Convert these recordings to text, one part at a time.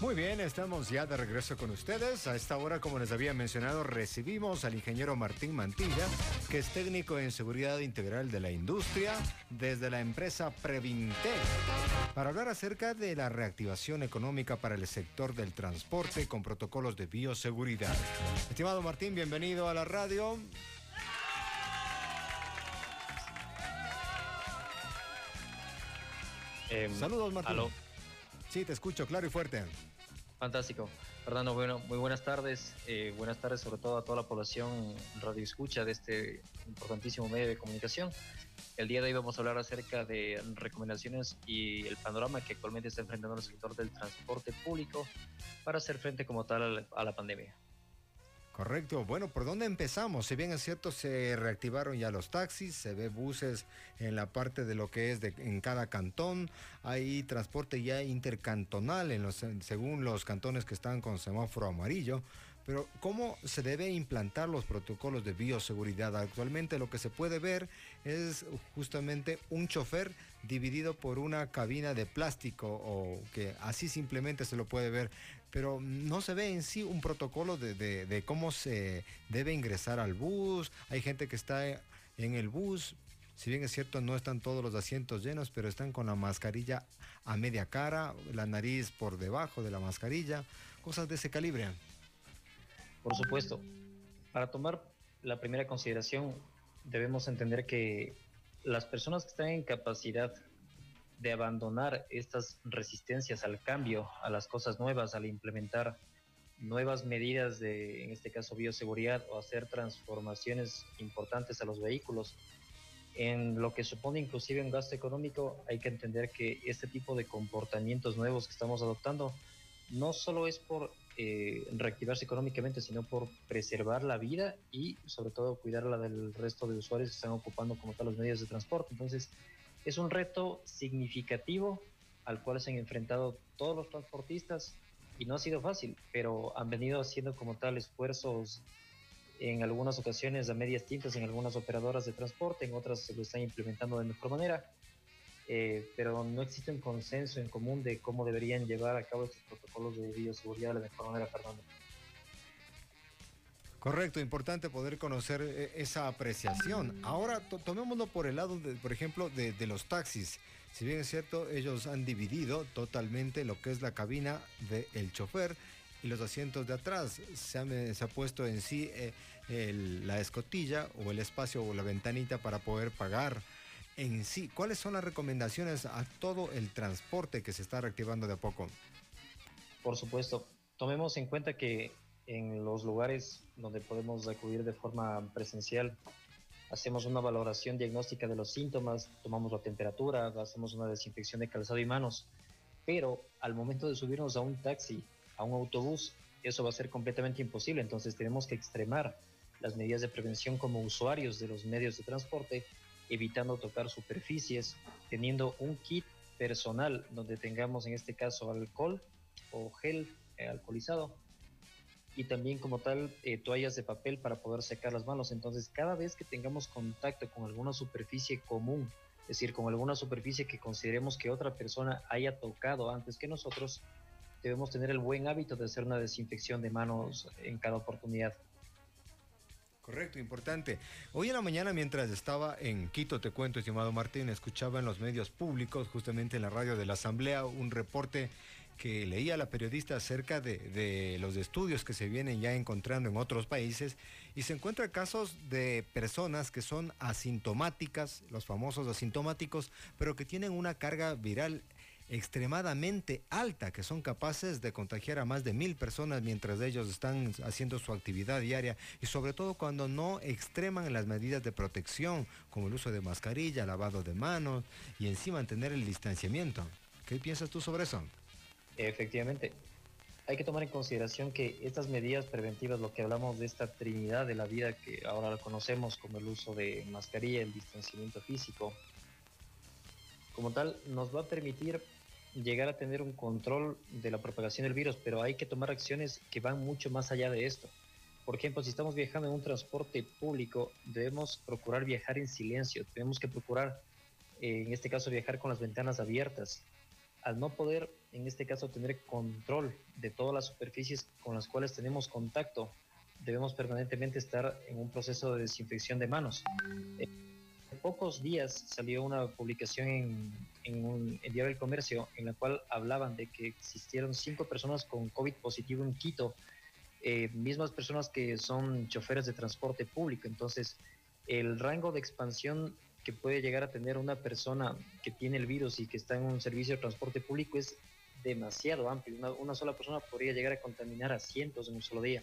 Muy bien, estamos ya de regreso con ustedes. A esta hora, como les había mencionado, recibimos al ingeniero Martín Mantilla, que es técnico en seguridad integral de la industria desde la empresa Previnte, para hablar acerca de la reactivación económica para el sector del transporte con protocolos de bioseguridad. Estimado Martín, bienvenido a la radio. Em, Saludos, Martín. Sí, te escucho claro y fuerte. Fantástico. Fernando, bueno, muy buenas tardes. Eh, buenas tardes sobre todo a toda la población radio escucha de este importantísimo medio de comunicación. El día de hoy vamos a hablar acerca de recomendaciones y el panorama que actualmente está enfrentando el sector del transporte público para hacer frente como tal a la pandemia. Correcto. Bueno, ¿por dónde empezamos? Si bien es cierto, se reactivaron ya los taxis, se ve buses en la parte de lo que es en cada cantón, hay transporte ya intercantonal en los, según los cantones que están con semáforo amarillo, pero ¿cómo se debe implantar los protocolos de bioseguridad? Actualmente lo que se puede ver es justamente un chofer dividido por una cabina de plástico o que así simplemente se lo puede ver, pero no se ve en sí un protocolo de, cómo se debe ingresar al bus. Hay gente que está en el bus, si bien es cierto, no están todos los asientos llenos, pero están con la mascarilla a media cara, la nariz por debajo de la mascarilla, cosas de ese calibre. Por supuesto. Para tomar la primera consideración, debemos entender que las personas que están en capacidad de abandonar estas resistencias al cambio, a las cosas nuevas, al implementar nuevas medidas de, en este caso, bioseguridad o hacer transformaciones importantes a los vehículos, en lo que supone inclusive un gasto económico, hay que entender que este tipo de comportamientos nuevos que estamos adoptando no solo es por eh, reactivarse económicamente, sino por preservar la vida y sobre todo cuidarla del resto de usuarios que están ocupando como tal los medios de transporte. Entonces, es un reto significativo al cual se han enfrentado todos los transportistas y no ha sido fácil, pero han venido haciendo como tal esfuerzos en algunas ocasiones a medias tintas en algunas operadoras de transporte, en otras se lo están implementando de mejor manera eh, pero no existe un consenso en común de cómo deberían llevar a cabo estos protocolos de bioseguridad de la mejor manera, Fernando. Correcto, importante poder conocer eh, esa apreciación. Ahora tomémoslo por el lado, de, por ejemplo, de, los taxis. Si bien es cierto, ellos han dividido totalmente lo que es la cabina del chofer y los asientos de atrás. Se ha, se ha puesto en sí eh, la escotilla o el espacio o la ventanita para poder pagar en sí. ¿Cuáles son las recomendaciones a todo el transporte que se está reactivando de a poco? Por supuesto, tomemos en cuenta que en los lugares donde podemos acudir de forma presencial, hacemos una valoración diagnóstica de los síntomas, tomamos la temperatura, hacemos una desinfección de calzado y manos, pero al momento de subirnos a un taxi, a un autobús, eso va a ser completamente imposible, entonces tenemos que extremar las medidas de prevención como usuarios de los medios de transporte evitando tocar superficies, teniendo un kit personal donde tengamos en este caso alcohol o gel eh, alcoholizado y también como tal eh, toallas de papel para poder secar las manos. Entonces cada vez que tengamos contacto con alguna superficie común, es decir, con alguna superficie que consideremos que otra persona haya tocado antes que nosotros, debemos tener el buen hábito de hacer una desinfección de manos en cada oportunidad. Correcto, importante. Hoy en la mañana, mientras estaba en Quito, te cuento, estimado Martín, escuchaba en los medios públicos, justamente en la radio de la Asamblea, un reporte que leía la periodista acerca de, los estudios que se vienen ya encontrando en otros países y se encuentran casos de personas que son asintomáticas, los famosos asintomáticos, pero que tienen una carga viral extremadamente alta, que son capaces de contagiar a más de mil personas mientras ellos están haciendo su actividad diaria y sobre todo cuando no extreman las medidas de protección, como el uso de mascarilla, lavado de manos y encima mantener el distanciamiento. ¿Qué piensas tú sobre eso? Efectivamente. Hay que tomar en consideración que estas medidas preventivas, lo que hablamos de esta trinidad de la vida que ahora la conocemos como el uso de mascarilla, el distanciamiento físico, como tal, nos va a permitir llegar a tener un control de la propagación del virus, pero hay que tomar acciones que van mucho más allá de esto. Por ejemplo, si estamos viajando en un transporte público, debemos procurar viajar en silencio, tenemos que procurar, en este caso, viajar con las ventanas abiertas. Al no poder, en este caso, tener control de todas las superficies con las cuales tenemos contacto, debemos permanentemente estar en un proceso de desinfección de manos. En pocos días salió una publicación en, un Diario del Comercio en la cual hablaban de que existieron cinco personas con COVID positivo en Quito, eh, mismas personas que son choferes de transporte público. Entonces, el rango de expansión que puede llegar a tener una persona que tiene el virus y que está en un servicio de transporte público es demasiado amplio. Una, una sola persona podría llegar a contaminar a cientos en un solo día.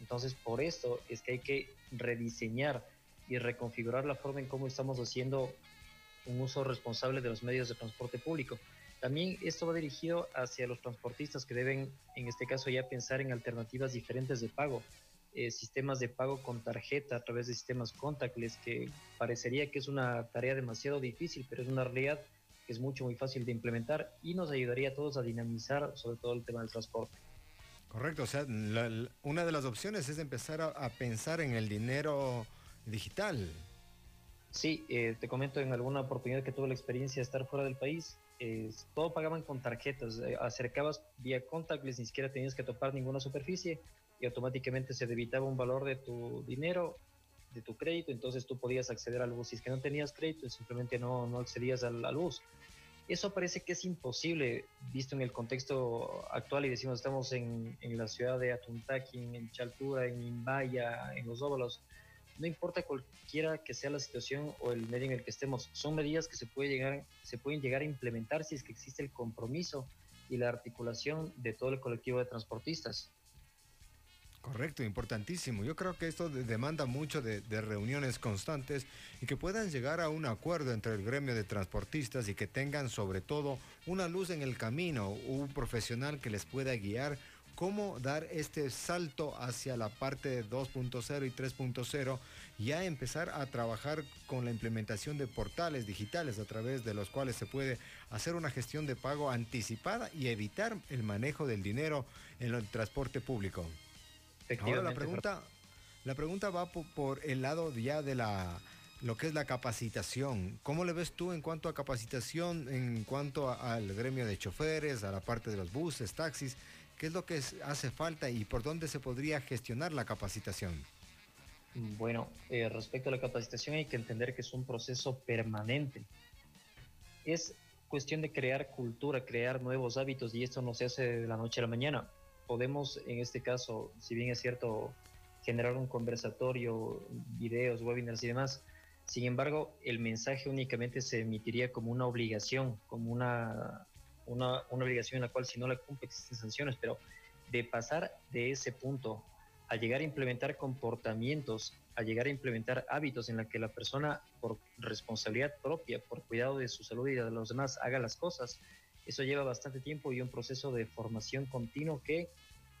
Entonces, por esto es que hay que rediseñar y reconfigurar la forma en cómo estamos haciendo un uso responsable de los medios de transporte público. También esto va dirigido hacia los transportistas que deben, en este caso, ya pensar en alternativas diferentes de pago, eh, sistemas de pago con tarjeta a través de sistemas contactless, que parecería que es una tarea demasiado difícil, pero es una realidad que es mucho, muy fácil de implementar y nos ayudaría a todos a dinamizar sobre todo el tema del transporte. Correcto, o sea, una de las opciones es empezar a pensar en el dinero digital. Sí, eh, te comento en alguna oportunidad que tuve la experiencia de estar fuera del país, todo pagaban con tarjetas, eh, acercabas vía contactless, ni siquiera tenías que topar ninguna superficie y automáticamente se debitaba un valor de tu dinero, de tu crédito, entonces tú podías acceder a luz. Si es que no tenías crédito, simplemente no, no accedías a la luz. Eso parece que es imposible visto en el contexto actual y decimos estamos en, en la ciudad de Atuntaki, en Chaltura, en Imbaya, en los óvalos no importa cualquiera que sea la situación o el medio en el que estemos, son medidas que se, puede llegar, se pueden llegar a implementar si es que existe el compromiso y la articulación de todo el colectivo de transportistas. Correcto, importantísimo. Yo creo que esto demanda mucho de, reuniones constantes y que puedan llegar a un acuerdo entre el gremio de transportistas y que tengan sobre todo una luz en el camino, un profesional que les pueda guiar cómo dar este salto hacia la parte 2.0 y 3.0, ya empezar a trabajar con la implementación de portales digitales a través de los cuales se puede hacer una gestión de pago anticipada y evitar el manejo del dinero en el transporte público. Ahora la pregunta, la pregunta va por, el lado ya de la lo que es la capacitación. ¿Cómo le ves tú en cuanto a capacitación, en cuanto al gremio de choferes, a la parte de los buses, taxis? ¿Qué es lo que hace falta y por dónde se podría gestionar la capacitación? Bueno, eh, respecto a la capacitación hay que entender que es un proceso permanente. Es cuestión de crear cultura, crear nuevos hábitos y esto no se hace de la noche a la mañana. Podemos, en este caso, si bien es cierto, generar un conversatorio, videos, webinars y demás. Sin embargo, el mensaje únicamente se emitiría como una obligación, como una una, obligación en la cual si no la cumple existen sanciones, pero de pasar de ese punto a llegar a implementar comportamientos, a llegar a implementar hábitos en la que la persona por responsabilidad propia, por cuidado de su salud y de los demás haga las cosas, eso lleva bastante tiempo y un proceso de formación continuo que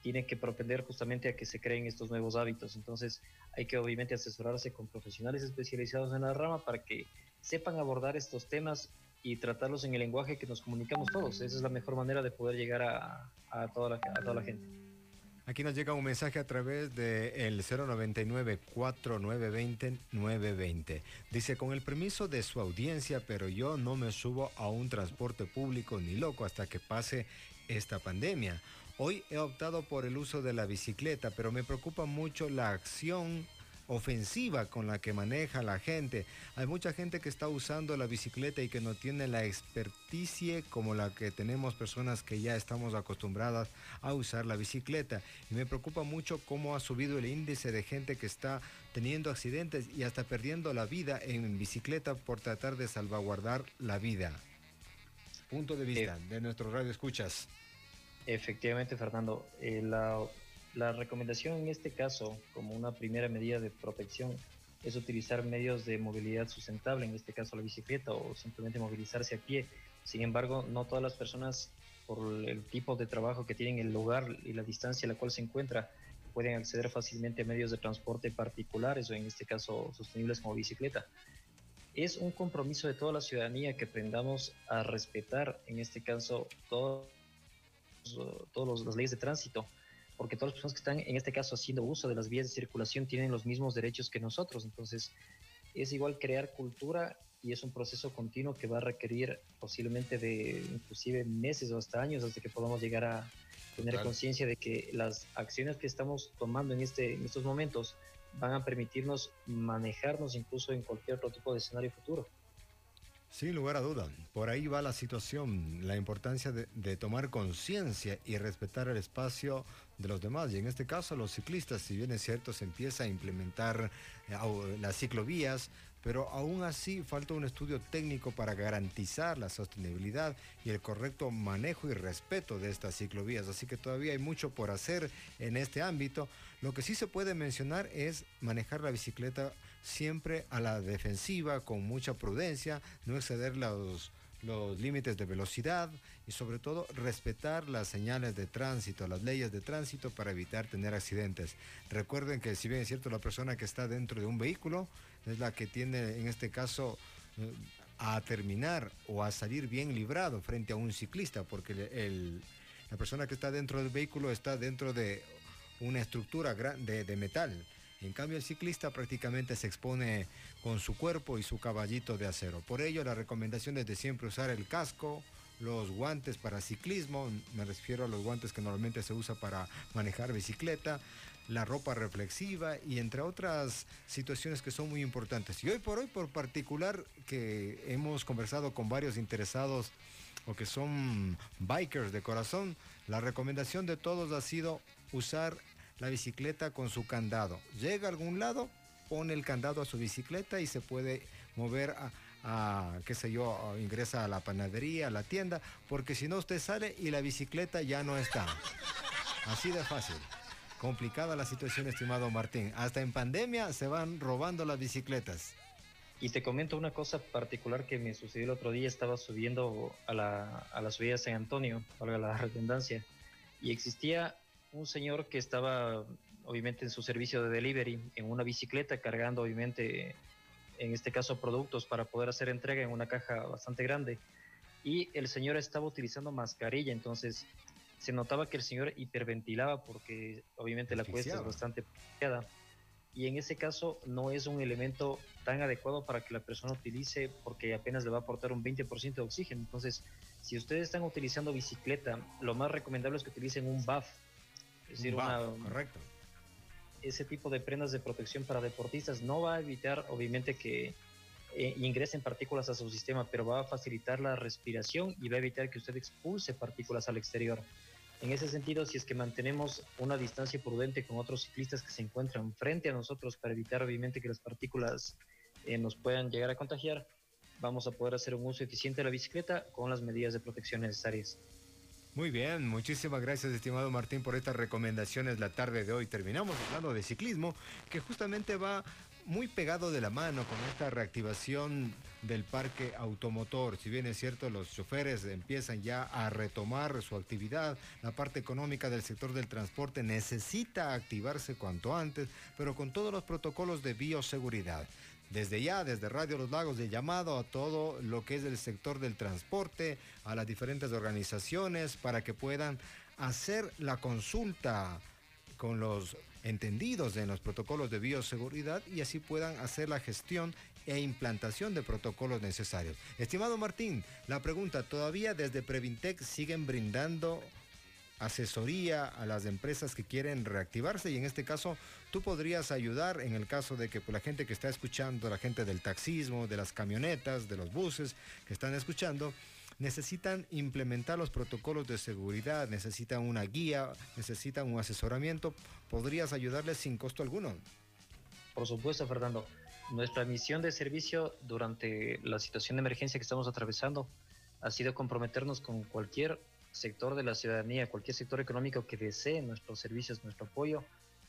tiene que propender justamente a que se creen estos nuevos hábitos. Entonces hay que obviamente asesorarse con profesionales especializados en la rama para que sepan abordar estos temas y tratarlos en el lenguaje que nos comunicamos todos. Esa es la mejor manera de poder llegar a, a, toda, la, a toda la gente. Aquí nos llega un mensaje a través del de 099-4920-920. Dice, con el permiso de su audiencia, pero yo no me subo a un transporte público ni loco hasta que pase esta pandemia. Hoy he optado por el uso de la bicicleta, pero me preocupa mucho la acción ofensiva con la que maneja la gente. Hay mucha gente que está usando la bicicleta y que no tiene la experticia como la que tenemos personas que ya estamos acostumbradas a usar la bicicleta. Y me preocupa mucho cómo ha subido el índice de gente que está teniendo accidentes y hasta perdiendo la vida en bicicleta por tratar de salvaguardar la vida. Punto de vista de nuestro radio escuchas. Efectivamente, Fernando. Eh, la la recomendación en este caso, como una primera medida de protección, es utilizar medios de movilidad sustentable, en este caso la bicicleta o simplemente movilizarse a pie. Sin embargo, no todas las personas, por el tipo de trabajo que tienen, el lugar y la distancia en la cual se encuentra, pueden acceder fácilmente a medios de transporte particulares o en este caso sostenibles como bicicleta. Es un compromiso de toda la ciudadanía que aprendamos a respetar, en este caso, todas las leyes de tránsito, porque todas las personas que están en este caso haciendo uso de las vías de circulación tienen los mismos derechos que nosotros. Entonces, es igual crear cultura y es un proceso continuo que va a requerir posiblemente de inclusive meses o hasta años hasta que podamos llegar a tener conciencia de que las acciones que estamos tomando en, este, en estos momentos van a permitirnos manejarnos incluso en cualquier otro tipo de escenario futuro. Sin lugar a duda, por ahí va la situación, la importancia de, tomar conciencia y respetar el espacio de los demás. Y en este caso los ciclistas, si bien es cierto, se empieza a implementar eh, las ciclovías, pero aún así falta un estudio técnico para garantizar la sostenibilidad y el correcto manejo y respeto de estas ciclovías. Así que todavía hay mucho por hacer en este ámbito. Lo que sí se puede mencionar es manejar la bicicleta siempre a la defensiva, con mucha prudencia, no exceder los, los límites de velocidad y sobre todo respetar las señales de tránsito, las leyes de tránsito para evitar tener accidentes. Recuerden que si bien es cierto la persona que está dentro de un vehículo, es la que tiene en este caso eh, a terminar o a salir bien librado frente a un ciclista, porque la persona que está dentro del vehículo está dentro de una estructura de, de metal. En cambio, el ciclista prácticamente se expone con su cuerpo y su caballito de acero. Por ello, la recomendación es de siempre usar el casco, los guantes para ciclismo, me refiero a los guantes que normalmente se usa para manejar bicicleta, la ropa reflexiva y entre otras situaciones que son muy importantes. Y hoy por hoy, por particular, que hemos conversado con varios interesados o que son bikers de corazón, la recomendación de todos ha sido usar la bicicleta con su candado. Llega a algún lado, pone el candado a su bicicleta y se puede mover a, qué sé yo, ingresa a la panadería, a la tienda, porque si no usted sale y la bicicleta ya no está. Así de fácil. Complicada la situación, estimado Martín. Hasta en pandemia se van robando las bicicletas. Y te comento una cosa particular que me sucedió el otro día. Estaba subiendo a la, a la subida de San Antonio, valga la redundancia, y existía un señor que estaba obviamente en su servicio de delivery en una bicicleta cargando obviamente en este caso productos para poder hacer entrega en una caja bastante grande. Y el señor estaba utilizando mascarilla entonces se notaba que el señor hiperventilaba porque obviamente la cuesta es bastante pequeña y en ese caso no es un elemento tan adecuado para que la persona utilice porque apenas le va a aportar un 20% de oxígeno. Entonces, si ustedes están utilizando bicicleta, lo más recomendable es que utilicen un buff, es decir, una, correcto. ese tipo de prendas de protección para deportistas no va a evitar obviamente que eh, ingresen partículas a su sistema, pero va a facilitar la respiración y va a evitar que usted expulse partículas al exterior. En ese sentido, si es que mantenemos una distancia prudente con otros ciclistas que se encuentran frente a nosotros para evitar obviamente que las partículas eh, nos puedan llegar a contagiar, vamos a poder hacer un uso eficiente de la bicicleta con las medidas de protección necesarias. Muy bien, muchísimas gracias estimado Martín por estas recomendaciones la tarde de hoy. Terminamos hablando de ciclismo, que justamente va muy pegado de la mano con esta reactivación del parque automotor. Si bien es cierto, los choferes empiezan ya a retomar su actividad, la parte económica del sector del transporte necesita activarse cuanto antes, pero con todos los protocolos de bioseguridad. Desde ya, desde Radio Los Lagos, de llamado a todo lo que es el sector del transporte, a las diferentes organizaciones, para que puedan hacer la consulta con los entendidos en los protocolos de bioseguridad y así puedan hacer la gestión e implantación de protocolos necesarios. Estimado Martín, la pregunta, ¿todavía desde Previntec siguen brindando asesoría a las empresas que quieren reactivarse y en este caso tú podrías ayudar en el caso de que pues, la gente que está escuchando, la gente del taxismo, de las camionetas, de los buses que están escuchando, necesitan implementar los protocolos de seguridad, necesitan una guía, necesitan un asesoramiento. ¿Podrías ayudarles sin costo alguno? Por supuesto, Fernando. Nuestra misión de servicio durante la situación de emergencia que estamos atravesando ha sido comprometernos con cualquier sector de la ciudadanía, cualquier sector económico que desee nuestros servicios, nuestro apoyo,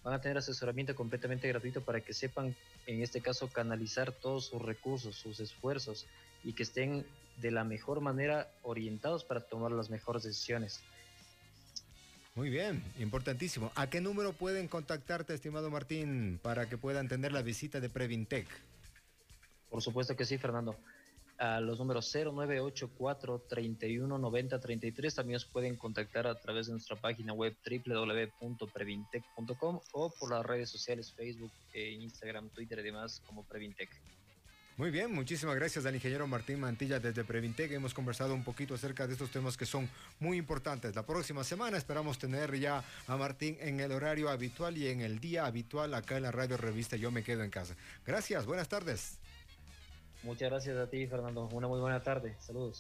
van a tener asesoramiento completamente gratuito para que sepan, en este caso, canalizar todos sus recursos, sus esfuerzos y que estén de la mejor manera orientados para tomar las mejores decisiones. Muy bien, importantísimo. ¿A qué número pueden contactarte, estimado Martín, para que puedan tener la visita de Previntec? Por supuesto que sí, Fernando. A los números 0984 319033 también os pueden contactar a través de nuestra página web www.previntec.com o por las redes sociales Facebook, e Instagram, Twitter y demás como Previntec. Muy bien, muchísimas gracias al ingeniero Martín Mantilla desde Previntec. Hemos conversado un poquito acerca de estos temas que son muy importantes. La próxima semana esperamos tener ya a Martín en el horario habitual y en el día habitual acá en la radio revista Yo me quedo en casa. Gracias, buenas tardes. Muchas gracias a ti, Fernando. Una muy buena tarde. Saludos.